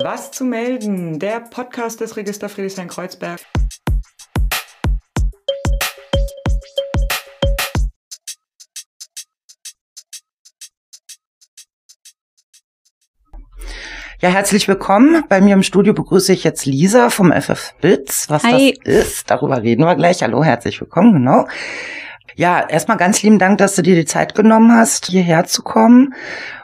Was zu melden? Der Podcast des Register Friedrichshain-Kreuzberg. Ja, herzlich willkommen. Bei mir im Studio begrüße ich jetzt Lisa vom FF Bits. Was Hi. das ist, darüber reden wir gleich. Hallo, herzlich willkommen, genau. Ja, erstmal ganz lieben Dank, dass du dir die Zeit genommen hast, hierher zu kommen.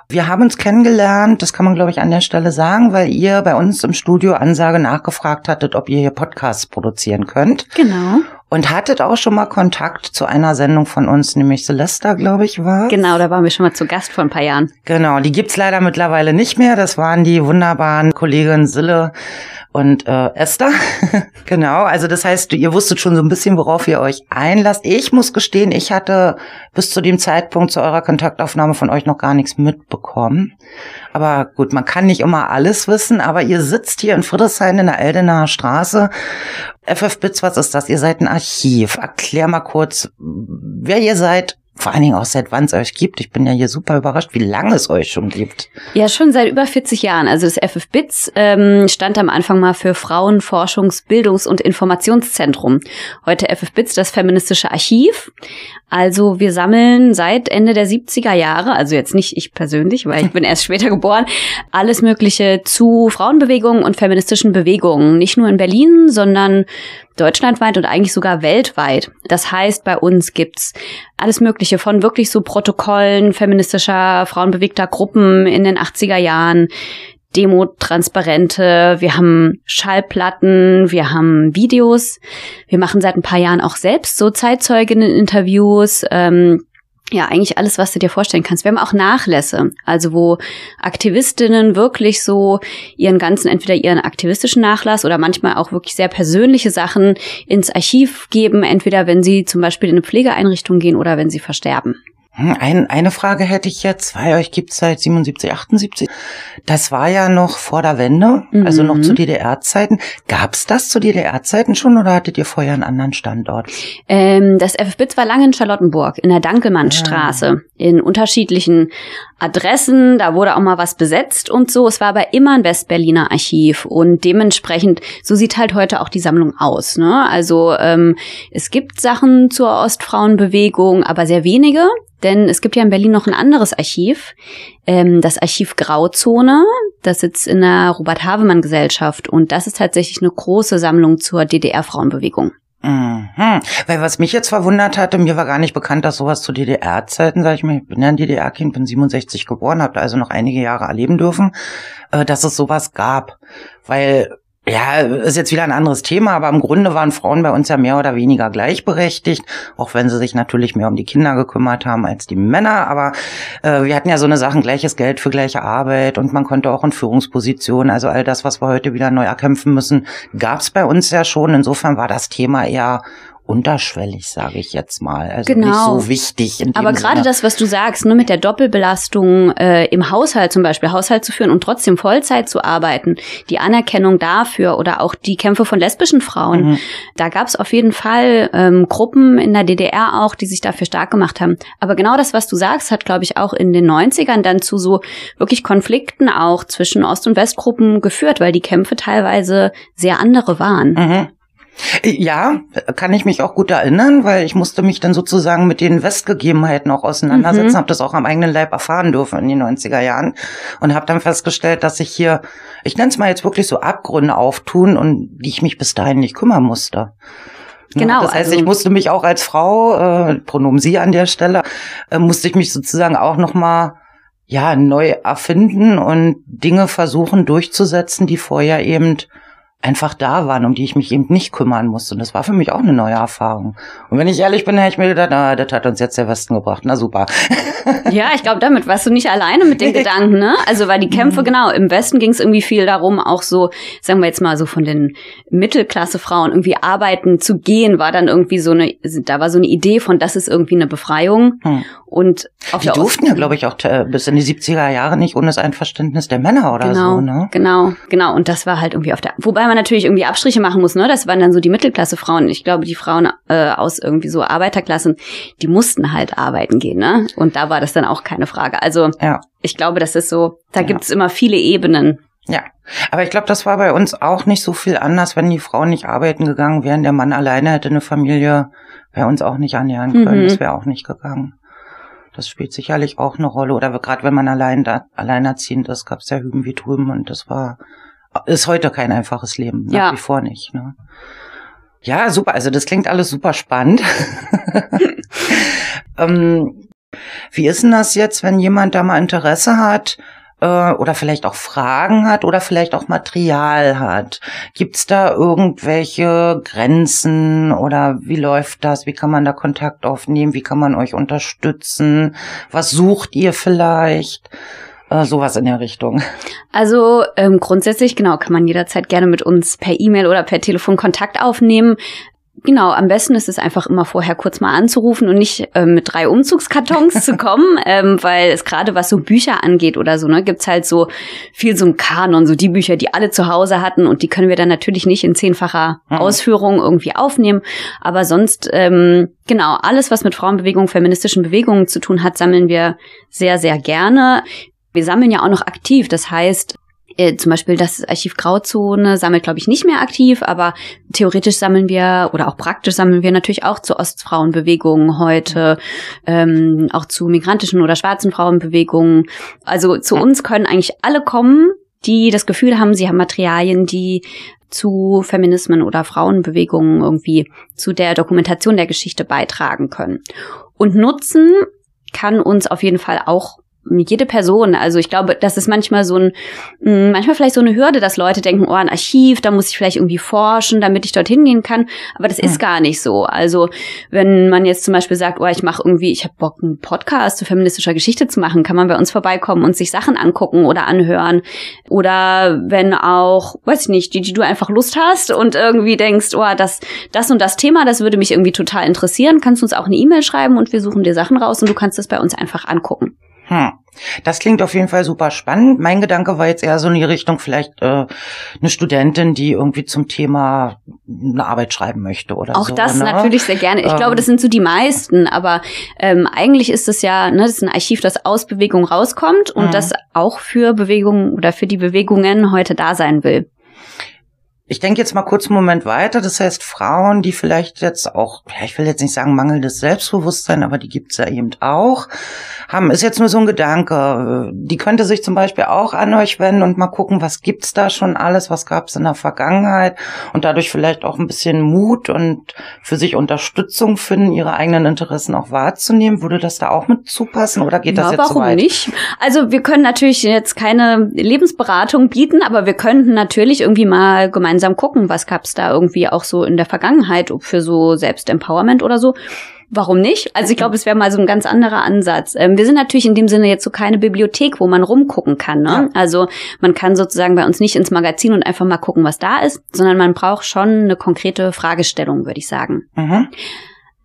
Wir haben uns kennengelernt, das kann man glaube ich an der Stelle sagen, weil ihr bei uns im Studio Ansage nachgefragt hattet, ob ihr hier Podcasts produzieren könnt. Genau. Und hattet auch schon mal Kontakt zu einer Sendung von uns, nämlich Celesta, glaube ich, war. Genau, da waren wir schon mal zu Gast vor ein paar Jahren. Genau, die gibt's leider mittlerweile nicht mehr. Das waren die wunderbaren Kolleginnen Sille und äh, Esther. genau, also das heißt, ihr wusstet schon so ein bisschen, worauf ihr euch einlasst. Ich muss gestehen, ich hatte bis zu dem Zeitpunkt zu eurer Kontaktaufnahme von euch noch gar nichts mitbekommen. Aber gut, man kann nicht immer alles wissen, aber ihr sitzt hier in Friedrichshain in der Eldenaer Straße. FF Bits, was ist das? Ihr seid ein Archiv. Erklär mal kurz, wer ihr seid, vor allen Dingen auch seit wann es euch gibt. Ich bin ja hier super überrascht, wie lange es euch schon gibt. Ja, schon seit über 40 Jahren. Also das FF BITS ähm, stand am Anfang mal für Frauenforschungs-, Bildungs- und Informationszentrum. Heute FF BITS, das feministische Archiv. Also wir sammeln seit Ende der 70er Jahre, also jetzt nicht ich persönlich, weil ich bin erst später geboren, alles Mögliche zu Frauenbewegungen und feministischen Bewegungen. Nicht nur in Berlin, sondern deutschlandweit und eigentlich sogar weltweit. Das heißt, bei uns gibt's alles Mögliche von wirklich so Protokollen feministischer, frauenbewegter Gruppen in den 80er Jahren, Demo-Transparente, wir haben Schallplatten, wir haben Videos. Wir machen seit ein paar Jahren auch selbst so Zeitzeuginnen-Interviews. Ähm, ja, eigentlich alles, was du dir vorstellen kannst. Wir haben auch Nachlässe, also wo Aktivistinnen wirklich so ihren ganzen, entweder ihren aktivistischen Nachlass oder manchmal auch wirklich sehr persönliche Sachen ins Archiv geben, entweder wenn sie zum Beispiel in eine Pflegeeinrichtung gehen oder wenn sie versterben. Hm, ein, eine Frage hätte ich jetzt, weil euch gibt seit 77, 78. Das war ja noch vor der Wende, mhm. also noch zu mhm. DDR-Zeiten. Gab es das zu DDR-Zeiten schon oder hattet ihr vorher einen anderen Standort? Ähm, das FFBITS war lange in Charlottenburg, in der Dankelmannstraße, ja. in unterschiedlichen Adressen. Da wurde auch mal was besetzt und so. Es war aber immer ein Westberliner Archiv und dementsprechend, so sieht halt heute auch die Sammlung aus. Ne? Also ähm, es gibt Sachen zur Ostfrauenbewegung, aber sehr wenige. Denn es gibt ja in Berlin noch ein anderes Archiv, ähm, das Archiv Grauzone. Das sitzt in der Robert-Havemann-Gesellschaft und das ist tatsächlich eine große Sammlung zur DDR-Frauenbewegung. Mhm. Weil was mich jetzt verwundert hatte, mir war gar nicht bekannt, dass sowas zu DDR-Zeiten, sage ich mal, ich bin ja ein DDR-Kind, bin 67 geboren, habe also noch einige Jahre erleben dürfen, äh, dass es sowas gab. Weil ja, ist jetzt wieder ein anderes Thema, aber im Grunde waren Frauen bei uns ja mehr oder weniger gleichberechtigt, auch wenn sie sich natürlich mehr um die Kinder gekümmert haben als die Männer. Aber äh, wir hatten ja so eine Sachen, gleiches Geld für gleiche Arbeit und man konnte auch in Führungspositionen, also all das, was wir heute wieder neu erkämpfen müssen, gab es bei uns ja schon. Insofern war das Thema eher unterschwellig, sage ich jetzt mal. Also genau. nicht so wichtig. Aber gerade das, was du sagst, ne, mit der Doppelbelastung äh, im Haushalt zum Beispiel, Haushalt zu führen und trotzdem Vollzeit zu arbeiten, die Anerkennung dafür oder auch die Kämpfe von lesbischen Frauen, mhm. da gab es auf jeden Fall ähm, Gruppen in der DDR auch, die sich dafür stark gemacht haben. Aber genau das, was du sagst, hat, glaube ich, auch in den 90ern dann zu so wirklich Konflikten auch zwischen Ost- und Westgruppen geführt, weil die Kämpfe teilweise sehr andere waren. Mhm. Ja, kann ich mich auch gut erinnern, weil ich musste mich dann sozusagen mit den Westgegebenheiten auch auseinandersetzen, mhm. habe das auch am eigenen Leib erfahren dürfen in den 90er Jahren und habe dann festgestellt, dass sich hier, ich nenne es mal jetzt wirklich so Abgründe auftun und die ich mich bis dahin nicht kümmern musste. Genau. Das heißt, also, ich musste mich auch als Frau, äh, Pronomen Sie an der Stelle, äh, musste ich mich sozusagen auch nochmal ja, neu erfinden und Dinge versuchen durchzusetzen, die vorher eben einfach da waren, um die ich mich eben nicht kümmern musste. Und das war für mich auch eine neue Erfahrung. Und wenn ich ehrlich bin, hätte ich mir gedacht, na, das hat uns jetzt der Westen gebracht. Na super. Ja, ich glaube, damit warst du nicht alleine mit den Gedanken, ne? Also, weil die Kämpfe, mhm. genau, im Westen ging es irgendwie viel darum, auch so, sagen wir jetzt mal so von den Mittelklasse-Frauen irgendwie arbeiten zu gehen, war dann irgendwie so eine, da war so eine Idee von, das ist irgendwie eine Befreiung. Hm. Und auf die durften ja, glaube ich, auch bis in die 70er Jahre nicht ohne das Einverständnis der Männer oder genau, so, ne? Genau, genau. Und das war halt irgendwie auf der, wobei man natürlich irgendwie Abstriche machen muss, ne? Das waren dann so die Mittelklasse-Frauen. Ich glaube, die Frauen äh, aus irgendwie so Arbeiterklassen, die mussten halt arbeiten gehen, ne? Und da war das dann auch keine Frage. Also ja. ich glaube, das ist so, da ja. gibt es immer viele Ebenen. Ja, aber ich glaube, das war bei uns auch nicht so viel anders, wenn die Frauen nicht arbeiten gegangen wären. Der Mann alleine hätte eine Familie bei uns auch nicht annähern können. Mhm. Das wäre auch nicht gegangen. Das spielt sicherlich auch eine Rolle. Oder gerade wenn man allein da, alleinerziehend ist, gab es ja Hüben wie drüben und das war ist heute kein einfaches Leben, nach ja. wie vor nicht. Ne? Ja, super. Also das klingt alles super spannend. ähm, wie ist denn das jetzt, wenn jemand da mal Interesse hat? Äh, oder vielleicht auch Fragen hat oder vielleicht auch Material hat. Gibt's da irgendwelche Grenzen oder wie läuft das? Wie kann man da Kontakt aufnehmen? Wie kann man euch unterstützen? Was sucht ihr vielleicht? Äh, sowas in der Richtung. Also ähm, grundsätzlich, genau, kann man jederzeit gerne mit uns per E-Mail oder per Telefon Kontakt aufnehmen. Genau, am besten ist es einfach immer vorher kurz mal anzurufen und nicht ähm, mit drei Umzugskartons zu kommen, ähm, weil es gerade was so Bücher angeht oder so, ne, gibt's halt so viel so ein Kanon, so die Bücher, die alle zu Hause hatten und die können wir dann natürlich nicht in zehnfacher mhm. Ausführung irgendwie aufnehmen, aber sonst ähm, genau alles, was mit Frauenbewegung, feministischen Bewegungen zu tun hat, sammeln wir sehr sehr gerne. Wir sammeln ja auch noch aktiv, das heißt, äh, zum Beispiel das Archiv Grauzone sammelt, glaube ich, nicht mehr aktiv, aber theoretisch sammeln wir oder auch praktisch sammeln wir natürlich auch zu Ostfrauenbewegungen heute, ähm, auch zu migrantischen oder schwarzen Frauenbewegungen. Also zu uns können eigentlich alle kommen, die das Gefühl haben, sie haben Materialien, die zu Feminismen oder Frauenbewegungen irgendwie zu der Dokumentation der Geschichte beitragen können. Und nutzen kann uns auf jeden Fall auch jede Person. Also ich glaube, das ist manchmal so ein, mm, manchmal vielleicht so eine Hürde, dass Leute denken, oh, ein Archiv, da muss ich vielleicht irgendwie forschen, damit ich dorthin gehen kann. Aber das ja. ist gar nicht so. Also wenn man jetzt zum Beispiel sagt, oh, ich mache irgendwie, ich habe Bock, einen Podcast zu feministischer Geschichte zu machen, kann man bei uns vorbeikommen und sich Sachen angucken oder anhören. Oder wenn auch, weiß ich nicht, die, die du einfach Lust hast und irgendwie denkst, oh, das, das und das Thema, das würde mich irgendwie total interessieren, kannst du uns auch eine E-Mail schreiben und wir suchen dir Sachen raus und du kannst es bei uns einfach angucken. Hm. Das klingt auf jeden Fall super spannend. Mein Gedanke war jetzt eher so in die Richtung, vielleicht äh, eine Studentin, die irgendwie zum Thema eine Arbeit schreiben möchte oder Auch so. Auch das ne? natürlich sehr gerne. Ich ähm, glaube, das sind so die meisten, aber ähm, eigentlich ist es ja, ne, das ist ein Archiv, das aus Bewegung rauskommt und mhm. das auch für Bewegungen oder für die Bewegungen heute da sein will. Ich denke jetzt mal kurz einen Moment weiter. Das heißt, Frauen, die vielleicht jetzt auch, ja, ich will jetzt nicht sagen mangelndes Selbstbewusstsein, aber die gibt's ja eben auch, haben, ist jetzt nur so ein Gedanke. Die könnte sich zum Beispiel auch an euch wenden und mal gucken, was gibt's da schon alles, was gab's in der Vergangenheit und dadurch vielleicht auch ein bisschen Mut und für sich Unterstützung finden, ihre eigenen Interessen auch wahrzunehmen. Würde das da auch mit zupassen oder geht das ja, jetzt warum so weit? nicht? Also wir können natürlich jetzt keine Lebensberatung bieten, aber wir könnten natürlich irgendwie mal gemeinsam gemeinsam gucken, was gab's da irgendwie auch so in der Vergangenheit für so Selbstempowerment oder so. Warum nicht? Also ich glaube, es wäre mal so ein ganz anderer Ansatz. Ähm, wir sind natürlich in dem Sinne jetzt so keine Bibliothek, wo man rumgucken kann. Ne? Ja. Also man kann sozusagen bei uns nicht ins Magazin und einfach mal gucken, was da ist, sondern man braucht schon eine konkrete Fragestellung, würde ich sagen. Mhm.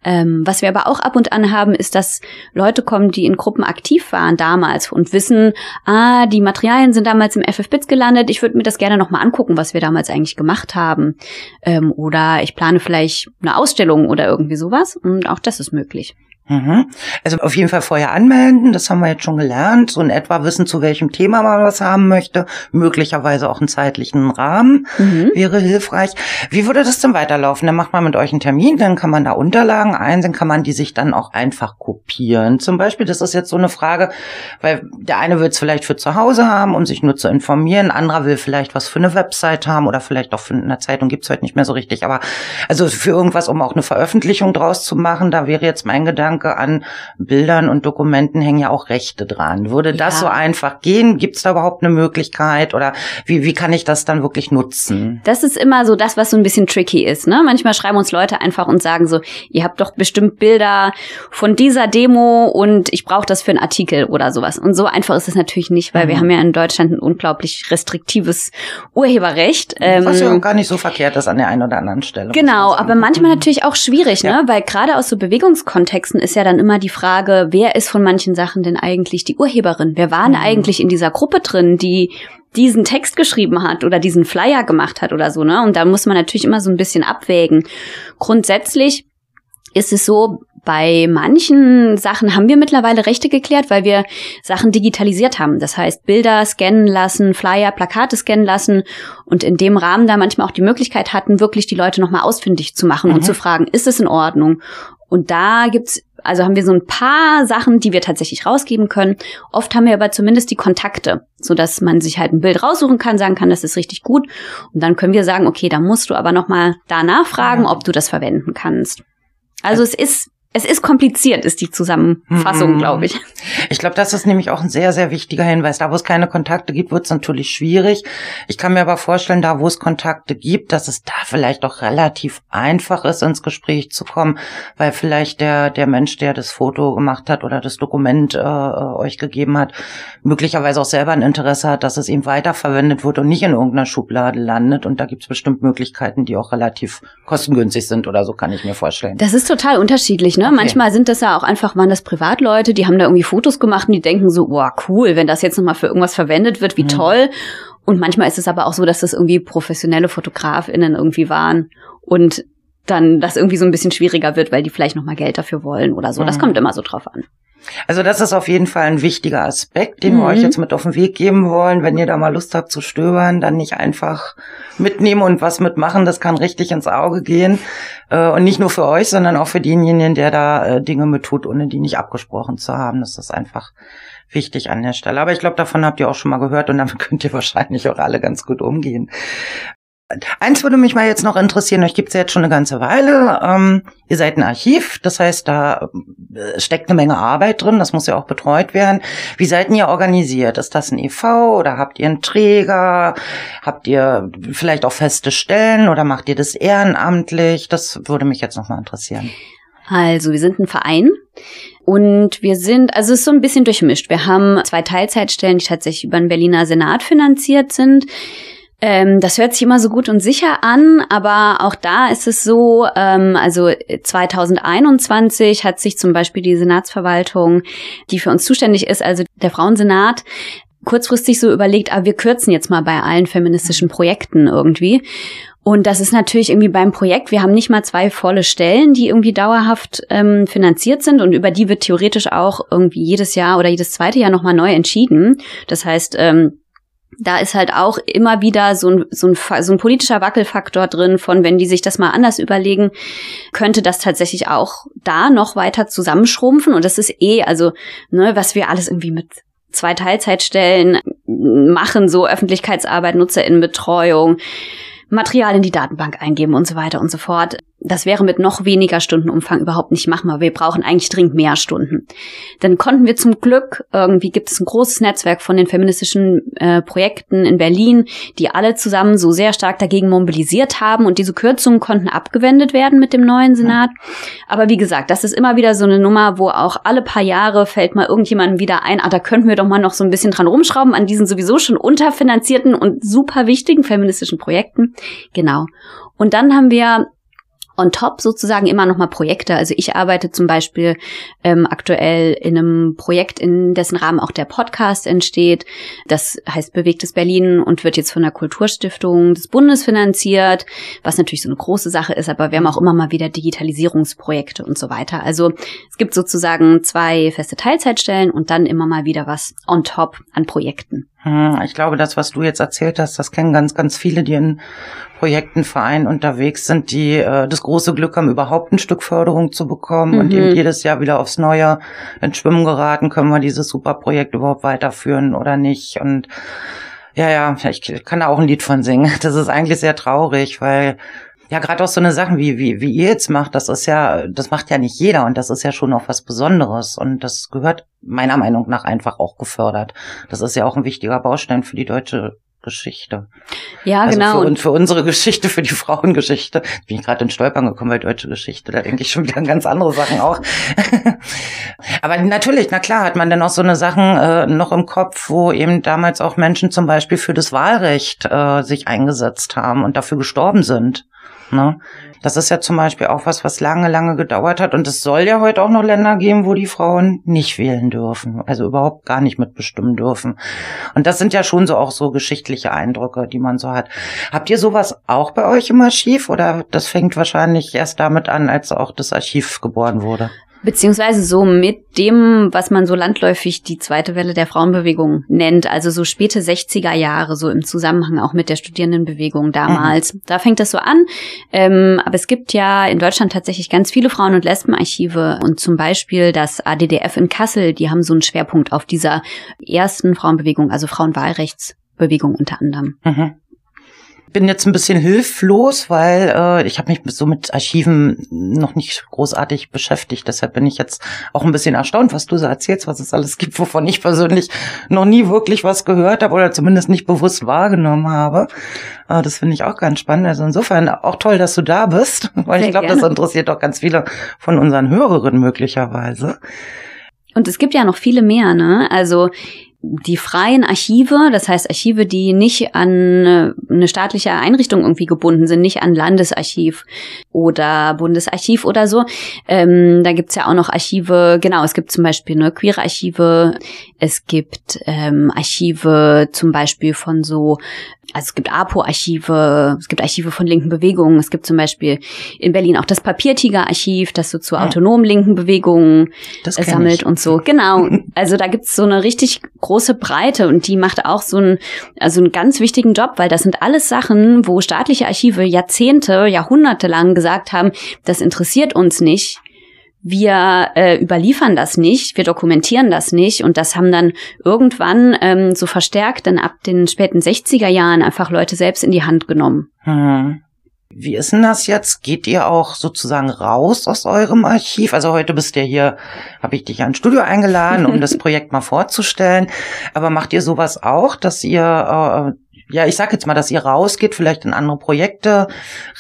Ähm, was wir aber auch ab und an haben, ist, dass Leute kommen, die in Gruppen aktiv waren damals und wissen, ah, die Materialien sind damals im FFBits gelandet, ich würde mir das gerne nochmal angucken, was wir damals eigentlich gemacht haben. Ähm, oder ich plane vielleicht eine Ausstellung oder irgendwie sowas. Und auch das ist möglich. Mhm. Also auf jeden Fall vorher anmelden, das haben wir jetzt schon gelernt, so in etwa wissen, zu welchem Thema man was haben möchte, möglicherweise auch einen zeitlichen Rahmen mhm. wäre hilfreich. Wie würde das denn weiterlaufen? Dann macht man mit euch einen Termin, dann kann man da Unterlagen einsehen, kann man die sich dann auch einfach kopieren. Zum Beispiel, das ist jetzt so eine Frage, weil der eine will es vielleicht für zu Hause haben, um sich nur zu informieren, anderer will vielleicht was für eine Website haben oder vielleicht auch für eine Zeitung gibt's heute nicht mehr so richtig, aber also für irgendwas, um auch eine Veröffentlichung draus zu machen, da wäre jetzt mein Gedanke, Gedanke an Bildern und Dokumenten hängen ja auch Rechte dran. Würde das ja. so einfach gehen? Gibt es da überhaupt eine Möglichkeit oder wie, wie kann ich das dann wirklich nutzen? Das ist immer so das, was so ein bisschen tricky ist. Ne? Manchmal schreiben uns Leute einfach und sagen so, ihr habt doch bestimmt Bilder von dieser Demo und ich brauche das für einen Artikel oder sowas. Und so einfach ist es natürlich nicht, weil mhm. wir haben ja in Deutschland ein unglaublich restriktives Urheberrecht. Was ja ähm, auch gar nicht so verkehrt ist an der einen oder anderen Stelle. Genau, aber manchmal natürlich auch schwierig, ne? ja. ne? weil gerade aus so Bewegungskontexten ist ja dann immer die Frage, wer ist von manchen Sachen denn eigentlich die Urheberin? Wer war denn mhm. eigentlich in dieser Gruppe drin, die diesen Text geschrieben hat oder diesen Flyer gemacht hat oder so, ne? Und da muss man natürlich immer so ein bisschen abwägen. Grundsätzlich ist es so, bei manchen Sachen haben wir mittlerweile Rechte geklärt, weil wir Sachen digitalisiert haben. Das heißt, Bilder scannen lassen, Flyer, Plakate scannen lassen und in dem Rahmen da manchmal auch die Möglichkeit hatten, wirklich die Leute nochmal ausfindig zu machen mhm. und zu fragen, ist es in Ordnung? Und da gibt's, also haben wir so ein paar Sachen, die wir tatsächlich rausgeben können. Oft haben wir aber zumindest die Kontakte, so dass man sich halt ein Bild raussuchen kann, sagen kann, das ist richtig gut. Und dann können wir sagen, okay, da musst du aber nochmal da nachfragen, ob du das verwenden kannst. Also es ist es ist kompliziert, ist die Zusammenfassung, mhm. glaube ich. Ich glaube, das ist nämlich auch ein sehr, sehr wichtiger Hinweis. Da, wo es keine Kontakte gibt, wird es natürlich schwierig. Ich kann mir aber vorstellen, da, wo es Kontakte gibt, dass es da vielleicht auch relativ einfach ist, ins Gespräch zu kommen, weil vielleicht der, der Mensch, der das Foto gemacht hat oder das Dokument äh, euch gegeben hat, möglicherweise auch selber ein Interesse hat, dass es ihm weiterverwendet wird und nicht in irgendeiner Schublade landet. Und da gibt es bestimmt Möglichkeiten, die auch relativ kostengünstig sind oder so, kann ich mir vorstellen. Das ist total unterschiedlich ne? Okay. Manchmal sind das ja auch einfach, waren das Privatleute, die haben da irgendwie Fotos gemacht und die denken so, wow, cool, wenn das jetzt nochmal für irgendwas verwendet wird, wie mhm. toll. Und manchmal ist es aber auch so, dass das irgendwie professionelle FotografInnen irgendwie waren und dann das irgendwie so ein bisschen schwieriger wird, weil die vielleicht nochmal Geld dafür wollen oder so. Das mhm. kommt immer so drauf an. Also das ist auf jeden Fall ein wichtiger Aspekt, den mhm. wir euch jetzt mit auf den Weg geben wollen. Wenn ihr da mal Lust habt zu stöbern, dann nicht einfach mitnehmen und was mitmachen. Das kann richtig ins Auge gehen. Äh, und nicht nur für euch, sondern auch für denjenigen, der da äh, Dinge mit tut, ohne die nicht abgesprochen zu haben. Das ist einfach wichtig an der Stelle. Aber ich glaube, davon habt ihr auch schon mal gehört und damit könnt ihr wahrscheinlich auch alle ganz gut umgehen. Eins würde mich mal jetzt noch interessieren, euch gibt's ja jetzt schon eine ganze Weile. Ähm, ihr seid ein Archiv, das heißt, da äh, steckt eine Menge Arbeit drin, das muss ja auch betreut werden. Wie seid ihr organisiert? Ist das ein EV oder habt ihr einen Träger? Habt ihr vielleicht auch feste Stellen oder macht ihr das ehrenamtlich? Das würde mich jetzt noch mal interessieren. Also, wir sind ein Verein. Und wir sind, also es ist so ein bisschen durchmischt. Wir haben zwei Teilzeitstellen, die tatsächlich über den Berliner Senat finanziert sind. Ähm, das hört sich immer so gut und sicher an, aber auch da ist es so, ähm, also 2021 hat sich zum Beispiel die Senatsverwaltung, die für uns zuständig ist, also der Frauensenat, kurzfristig so überlegt, ah, wir kürzen jetzt mal bei allen feministischen Projekten irgendwie. Und das ist natürlich irgendwie beim Projekt, wir haben nicht mal zwei volle Stellen, die irgendwie dauerhaft ähm, finanziert sind und über die wird theoretisch auch irgendwie jedes Jahr oder jedes zweite Jahr nochmal neu entschieden. Das heißt, ähm, da ist halt auch immer wieder so ein, so, ein, so ein politischer Wackelfaktor drin, von wenn die sich das mal anders überlegen, könnte das tatsächlich auch da noch weiter zusammenschrumpfen. Und das ist eh, also, ne, was wir alles irgendwie mit zwei Teilzeitstellen machen, so Öffentlichkeitsarbeit, Nutzerinnenbetreuung, Material in die Datenbank eingeben und so weiter und so fort. Das wäre mit noch weniger Stundenumfang überhaupt nicht machbar. Wir brauchen eigentlich dringend mehr Stunden. Dann konnten wir zum Glück, irgendwie gibt es ein großes Netzwerk von den feministischen äh, Projekten in Berlin, die alle zusammen so sehr stark dagegen mobilisiert haben und diese Kürzungen konnten abgewendet werden mit dem neuen Senat. Aber wie gesagt, das ist immer wieder so eine Nummer, wo auch alle paar Jahre fällt mal irgendjemandem wieder ein, ah, da könnten wir doch mal noch so ein bisschen dran rumschrauben an diesen sowieso schon unterfinanzierten und super wichtigen feministischen Projekten. Genau. Und dann haben wir on top sozusagen immer noch mal Projekte. Also ich arbeite zum Beispiel ähm, aktuell in einem Projekt, in dessen Rahmen auch der Podcast entsteht. Das heißt Bewegtes Berlin und wird jetzt von der Kulturstiftung des Bundes finanziert, was natürlich so eine große Sache ist, aber wir haben auch immer mal wieder Digitalisierungsprojekte und so weiter. Also es gibt sozusagen zwei feste Teilzeitstellen und dann immer mal wieder was on top an Projekten. Hm, ich glaube, das, was du jetzt erzählt hast, das kennen ganz, ganz viele, die in Projekten, Vereinen unterwegs sind, die äh, das große Glück haben, überhaupt ein Stück Förderung zu bekommen mhm. und eben jedes Jahr wieder aufs Neue ins Schwimmen geraten, können wir dieses super Projekt überhaupt weiterführen oder nicht. Und ja, ja, ich kann da auch ein Lied von singen. Das ist eigentlich sehr traurig, weil ja, gerade auch so eine Sachen wie, wie, wie ihr jetzt macht, das ist ja, das macht ja nicht jeder und das ist ja schon auch was Besonderes und das gehört meiner Meinung nach einfach auch gefördert. Das ist ja auch ein wichtiger Baustein für die deutsche Geschichte. Ja, also genau. Für, und für unsere Geschichte, für die Frauengeschichte. Bin ich gerade in Stolpern gekommen bei deutsche Geschichte. Da denke ich schon wieder an ganz andere Sachen auch. Aber natürlich, na klar, hat man dann auch so eine Sachen äh, noch im Kopf, wo eben damals auch Menschen zum Beispiel für das Wahlrecht äh, sich eingesetzt haben und dafür gestorben sind. Ne? Das ist ja zum Beispiel auch was, was lange, lange gedauert hat. Und es soll ja heute auch noch Länder geben, wo die Frauen nicht wählen dürfen. Also überhaupt gar nicht mitbestimmen dürfen. Und das sind ja schon so auch so geschichtliche Eindrücke, die man so hat. Habt ihr sowas auch bei euch im Archiv? Oder das fängt wahrscheinlich erst damit an, als auch das Archiv geboren wurde? Beziehungsweise so mit dem, was man so landläufig die zweite Welle der Frauenbewegung nennt, also so späte 60er Jahre, so im Zusammenhang auch mit der Studierendenbewegung damals. Mhm. Da fängt das so an. Ähm, aber es gibt ja in Deutschland tatsächlich ganz viele Frauen- und Lesbenarchive und zum Beispiel das ADDF in Kassel, die haben so einen Schwerpunkt auf dieser ersten Frauenbewegung, also Frauenwahlrechtsbewegung unter anderem. Mhm bin jetzt ein bisschen hilflos, weil äh, ich habe mich so mit Archiven noch nicht großartig beschäftigt. Deshalb bin ich jetzt auch ein bisschen erstaunt, was du so erzählst, was es alles gibt, wovon ich persönlich noch nie wirklich was gehört habe oder zumindest nicht bewusst wahrgenommen habe. Äh, das finde ich auch ganz spannend. Also insofern auch toll, dass du da bist, weil Sehr ich glaube, das interessiert auch ganz viele von unseren Hörerinnen möglicherweise. Und es gibt ja noch viele mehr, ne? Also die freien Archive, das heißt Archive, die nicht an äh, eine staatliche Einrichtung irgendwie gebunden sind, nicht an Landesarchiv oder Bundesarchiv oder so. Ähm, da gibt's ja auch noch Archive, genau, es gibt zum Beispiel ne, queere Archive, es gibt ähm, Archive zum Beispiel von so also es gibt APO-Archive, es gibt Archive von linken Bewegungen, es gibt zum Beispiel in Berlin auch das Papiertiger-Archiv, das so zu ja. autonomen linken Bewegungen sammelt ich. und so. Genau. Also da gibt's so eine richtig große Breite und die macht auch so einen, also einen ganz wichtigen Job, weil das sind alles Sachen, wo staatliche Archive Jahrzehnte, Jahrhunderte lang gesagt haben, das interessiert uns nicht wir äh, überliefern das nicht, wir dokumentieren das nicht und das haben dann irgendwann ähm, so verstärkt dann ab den späten 60er Jahren einfach Leute selbst in die Hand genommen. Hm. Wie ist denn das jetzt? Geht ihr auch sozusagen raus aus eurem Archiv? Also heute bist du ja hier, habe ich dich ein Studio eingeladen, um das Projekt mal vorzustellen. Aber macht ihr sowas auch, dass ihr äh, ja, ich sag jetzt mal, dass ihr rausgeht, vielleicht in andere Projekte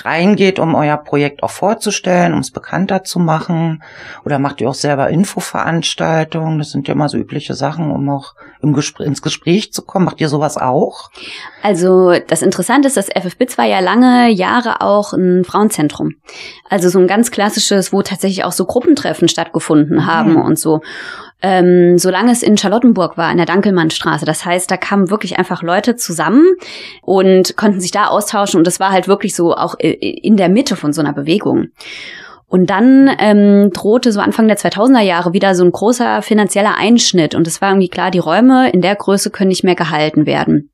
reingeht, um euer Projekt auch vorzustellen, um es bekannter zu machen? Oder macht ihr auch selber Infoveranstaltungen? Das sind ja immer so übliche Sachen, um auch im Gespr ins Gespräch zu kommen. Macht ihr sowas auch? Also das Interessante ist, dass FFBITS war ja lange Jahre auch ein Frauenzentrum. Also so ein ganz klassisches, wo tatsächlich auch so Gruppentreffen stattgefunden haben mhm. und so ähm, solange es in Charlottenburg war, in der Dankelmannstraße. Das heißt, da kamen wirklich einfach Leute zusammen und konnten sich da austauschen und das war halt wirklich so auch in der Mitte von so einer Bewegung. Und dann ähm, drohte so Anfang der 2000er Jahre wieder so ein großer finanzieller Einschnitt und es war irgendwie klar, die Räume in der Größe können nicht mehr gehalten werden.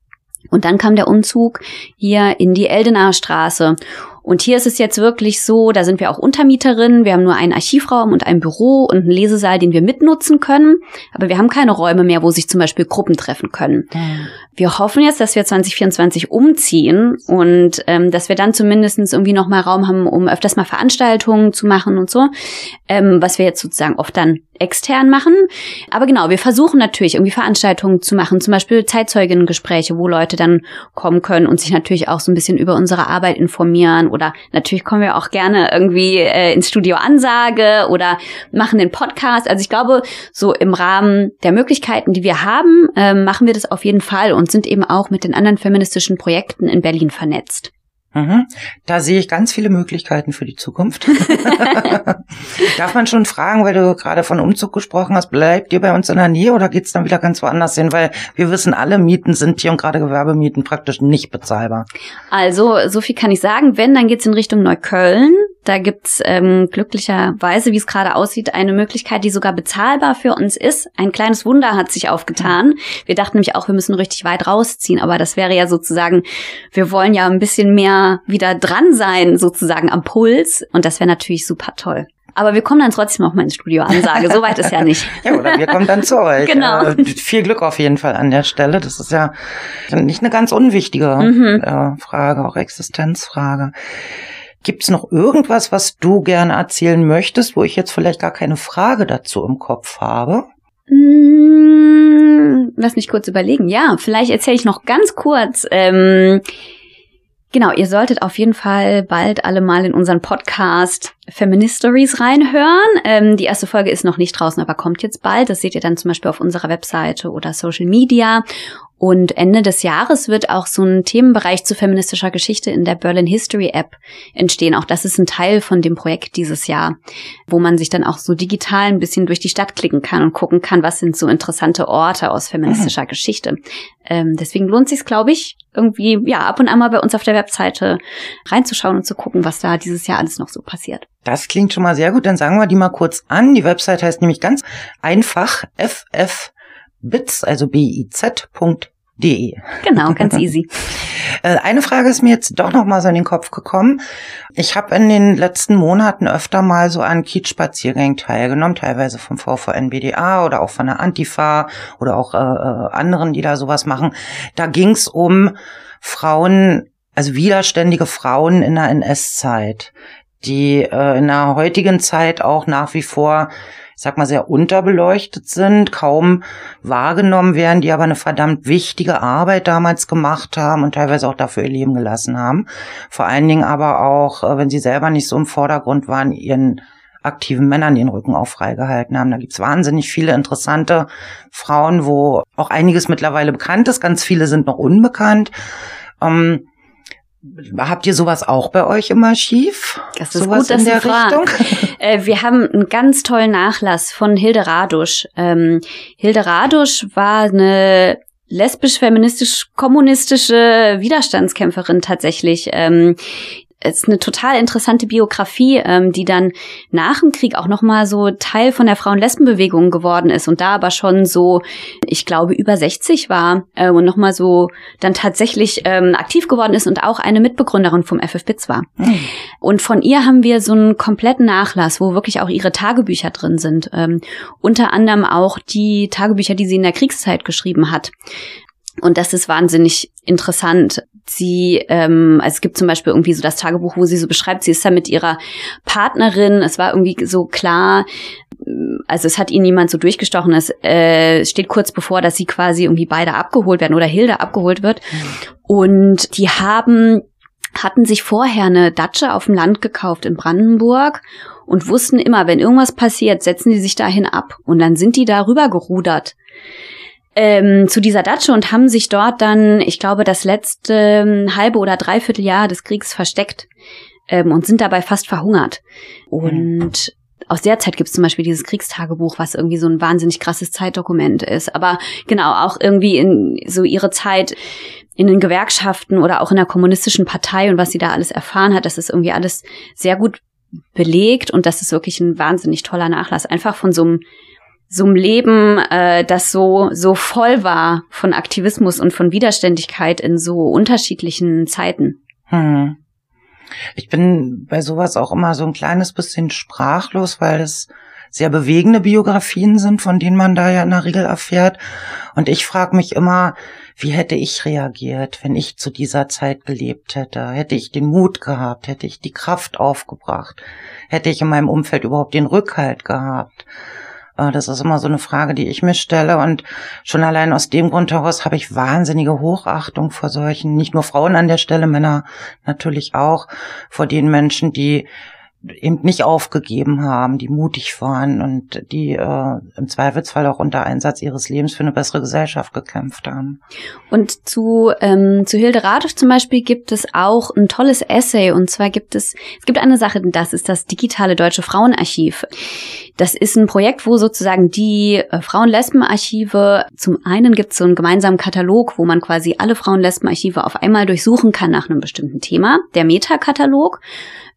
Und dann kam der Umzug hier in die Eldenaer Straße und hier ist es jetzt wirklich so, da sind wir auch Untermieterinnen. Wir haben nur einen Archivraum und ein Büro und einen Lesesaal, den wir mitnutzen können. Aber wir haben keine Räume mehr, wo sich zum Beispiel Gruppen treffen können. Wir hoffen jetzt, dass wir 2024 umziehen und ähm, dass wir dann zumindest irgendwie noch mal Raum haben, um öfters mal Veranstaltungen zu machen und so. Ähm, was wir jetzt sozusagen oft dann extern machen. Aber genau, wir versuchen natürlich irgendwie Veranstaltungen zu machen, zum Beispiel Zeitzeuginnengespräche, wo Leute dann kommen können und sich natürlich auch so ein bisschen über unsere Arbeit informieren oder natürlich kommen wir auch gerne irgendwie äh, ins Studio Ansage oder machen den Podcast. Also ich glaube, so im Rahmen der Möglichkeiten, die wir haben, äh, machen wir das auf jeden Fall und sind eben auch mit den anderen feministischen Projekten in Berlin vernetzt. Mhm. Da sehe ich ganz viele Möglichkeiten für die Zukunft. Darf man schon fragen, weil du gerade von Umzug gesprochen hast, bleibt ihr bei uns in der Nähe oder geht's dann wieder ganz woanders hin? Weil wir wissen, alle Mieten sind hier und gerade Gewerbemieten praktisch nicht bezahlbar. Also, so viel kann ich sagen. Wenn, dann geht's in Richtung Neukölln. Da gibt's ähm, glücklicherweise, wie es gerade aussieht, eine Möglichkeit, die sogar bezahlbar für uns ist. Ein kleines Wunder hat sich aufgetan. Wir dachten nämlich auch, wir müssen richtig weit rausziehen, aber das wäre ja sozusagen, wir wollen ja ein bisschen mehr wieder dran sein, sozusagen am Puls. Und das wäre natürlich super toll. Aber wir kommen dann trotzdem auch mal ins Studio Ansage. So weit ist ja nicht. ja, oder wir kommen dann zu euch. Genau. Äh, viel Glück auf jeden Fall an der Stelle. Das ist ja nicht eine ganz unwichtige mhm. äh, Frage, auch Existenzfrage. Gibt's noch irgendwas, was du gerne erzählen möchtest, wo ich jetzt vielleicht gar keine Frage dazu im Kopf habe? Hm, lass mich kurz überlegen. Ja, vielleicht erzähle ich noch ganz kurz. Ähm, Genau, ihr solltet auf jeden Fall bald alle mal in unseren Podcast Feministories reinhören. Ähm, die erste Folge ist noch nicht draußen, aber kommt jetzt bald. Das seht ihr dann zum Beispiel auf unserer Webseite oder Social Media. Und Ende des Jahres wird auch so ein Themenbereich zu feministischer Geschichte in der Berlin History App entstehen. Auch das ist ein Teil von dem Projekt dieses Jahr, wo man sich dann auch so digital ein bisschen durch die Stadt klicken kann und gucken kann, was sind so interessante Orte aus feministischer mhm. Geschichte. Ähm, deswegen lohnt sich, glaube ich, irgendwie ja ab und an mal bei uns auf der Webseite reinzuschauen und zu gucken, was da dieses Jahr alles noch so passiert. Das klingt schon mal sehr gut. Dann sagen wir die mal kurz an. Die Website heißt nämlich ganz einfach ff bits, also biz.de. Genau, ganz easy. Äh, eine Frage ist mir jetzt doch noch mal so in den Kopf gekommen. Ich habe in den letzten Monaten öfter mal so an Kiez-Spaziergängen teilgenommen, teilweise vom VVN-BDA oder auch von der Antifa oder auch äh, äh, anderen, die da sowas machen. Da ging es um Frauen, also widerständige Frauen in der NS-Zeit, die äh, in der heutigen Zeit auch nach wie vor ich sag mal, sehr unterbeleuchtet sind, kaum wahrgenommen werden, die aber eine verdammt wichtige Arbeit damals gemacht haben und teilweise auch dafür ihr Leben gelassen haben. Vor allen Dingen aber auch, äh, wenn sie selber nicht so im Vordergrund waren, ihren aktiven Männern den Rücken auch freigehalten haben. Da gibt's wahnsinnig viele interessante Frauen, wo auch einiges mittlerweile bekannt ist, ganz viele sind noch unbekannt. Ähm, Habt ihr sowas auch bei euch im Archiv? Das ist sowas gut, dass du fragst. Äh, wir haben einen ganz tollen Nachlass von Hilde Radusch. Ähm, Hilde Radusch war eine lesbisch-feministisch-kommunistische Widerstandskämpferin tatsächlich. Ähm, es ist eine total interessante Biografie, ähm, die dann nach dem Krieg auch nochmal so Teil von der Frauen-Lesben-Bewegung geworden ist und da aber schon so, ich glaube, über 60 war äh, und nochmal so dann tatsächlich ähm, aktiv geworden ist und auch eine Mitbegründerin vom FFBITS war. Mhm. Und von ihr haben wir so einen kompletten Nachlass, wo wirklich auch ihre Tagebücher drin sind. Ähm, unter anderem auch die Tagebücher, die sie in der Kriegszeit geschrieben hat. Und das ist wahnsinnig interessant. Sie, ähm, also es gibt zum Beispiel irgendwie so das Tagebuch, wo sie so beschreibt, sie ist da mit ihrer Partnerin. Es war irgendwie so klar, also es hat ihnen niemand so durchgestochen. Es äh, steht kurz bevor, dass sie quasi irgendwie beide abgeholt werden oder Hilde abgeholt wird. Und die haben hatten sich vorher eine Datsche auf dem Land gekauft in Brandenburg und wussten immer, wenn irgendwas passiert, setzen die sich dahin ab. Und dann sind die da rüber gerudert ähm, zu dieser Datsche und haben sich dort dann, ich glaube, das letzte ähm, halbe oder dreiviertel Jahr des Kriegs versteckt ähm, und sind dabei fast verhungert. Und mhm. aus der Zeit gibt es zum Beispiel dieses Kriegstagebuch, was irgendwie so ein wahnsinnig krasses Zeitdokument ist. Aber genau, auch irgendwie in so ihre Zeit in den Gewerkschaften oder auch in der kommunistischen Partei und was sie da alles erfahren hat, das ist irgendwie alles sehr gut belegt und das ist wirklich ein wahnsinnig toller Nachlass. Einfach von so einem so einem Leben, äh, das so so voll war von Aktivismus und von Widerständigkeit in so unterschiedlichen Zeiten. Hm. Ich bin bei sowas auch immer so ein kleines bisschen sprachlos, weil es sehr bewegende Biografien sind, von denen man da ja in der Regel erfährt. Und ich frage mich immer, wie hätte ich reagiert, wenn ich zu dieser Zeit gelebt hätte? Hätte ich den Mut gehabt? Hätte ich die Kraft aufgebracht? Hätte ich in meinem Umfeld überhaupt den Rückhalt gehabt? Äh, das ist immer so eine Frage, die ich mir stelle. Und schon allein aus dem Grund heraus habe ich wahnsinnige Hochachtung vor solchen, nicht nur Frauen an der Stelle, Männer natürlich auch, vor den Menschen, die eben nicht aufgegeben haben, die mutig waren und die äh, im Zweifelsfall auch unter Einsatz ihres Lebens für eine bessere Gesellschaft gekämpft haben. Und zu, ähm, zu Hilde Radisch zum Beispiel gibt es auch ein tolles Essay und zwar gibt es, es gibt eine Sache, das ist das digitale Deutsche Frauenarchiv. Das ist ein Projekt, wo sozusagen die äh, Frauen-Lesben-Archive, zum einen gibt es so einen gemeinsamen Katalog, wo man quasi alle Frauen-Lesben-Archive auf einmal durchsuchen kann nach einem bestimmten Thema, der Meta-Katalog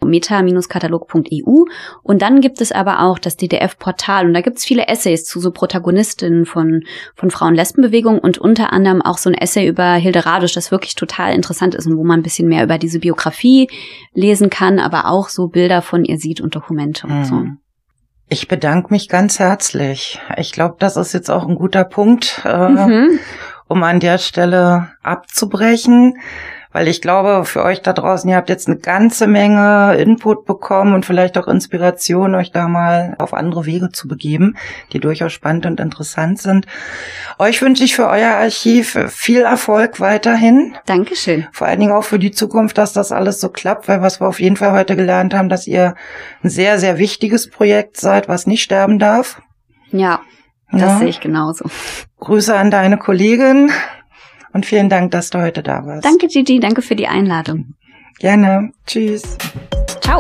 meta-katalog.eu. Und dann gibt es aber auch das DDF-Portal und da gibt es viele Essays zu so Protagonistinnen von, von Frauen-Lesben-Bewegung und unter anderem auch so ein Essay über Hilde Radusch, das wirklich total interessant ist und wo man ein bisschen mehr über diese Biografie lesen kann, aber auch so Bilder von ihr sieht und Dokumente und so. Mhm. Ich bedanke mich ganz herzlich. Ich glaube, das ist jetzt auch ein guter Punkt, äh, mhm. um an der Stelle abzubrechen. Weil ich glaube, für euch da draußen, ihr habt jetzt eine ganze Menge Input bekommen und vielleicht auch Inspiration, euch da mal auf andere Wege zu begeben, die durchaus spannend und interessant sind. Euch wünsche ich für euer Archiv viel Erfolg weiterhin. Dankeschön. Vor allen Dingen auch für die Zukunft, dass das alles so klappt, weil was wir auf jeden Fall heute gelernt haben, dass ihr ein sehr, sehr wichtiges Projekt seid, was nicht sterben darf. Ja, das ja. sehe ich genauso. Grüße an deine Kollegin und vielen Dank, dass du heute da warst. Danke, Gigi. Danke für die Einladung. Gerne. Tschüss. Ciao.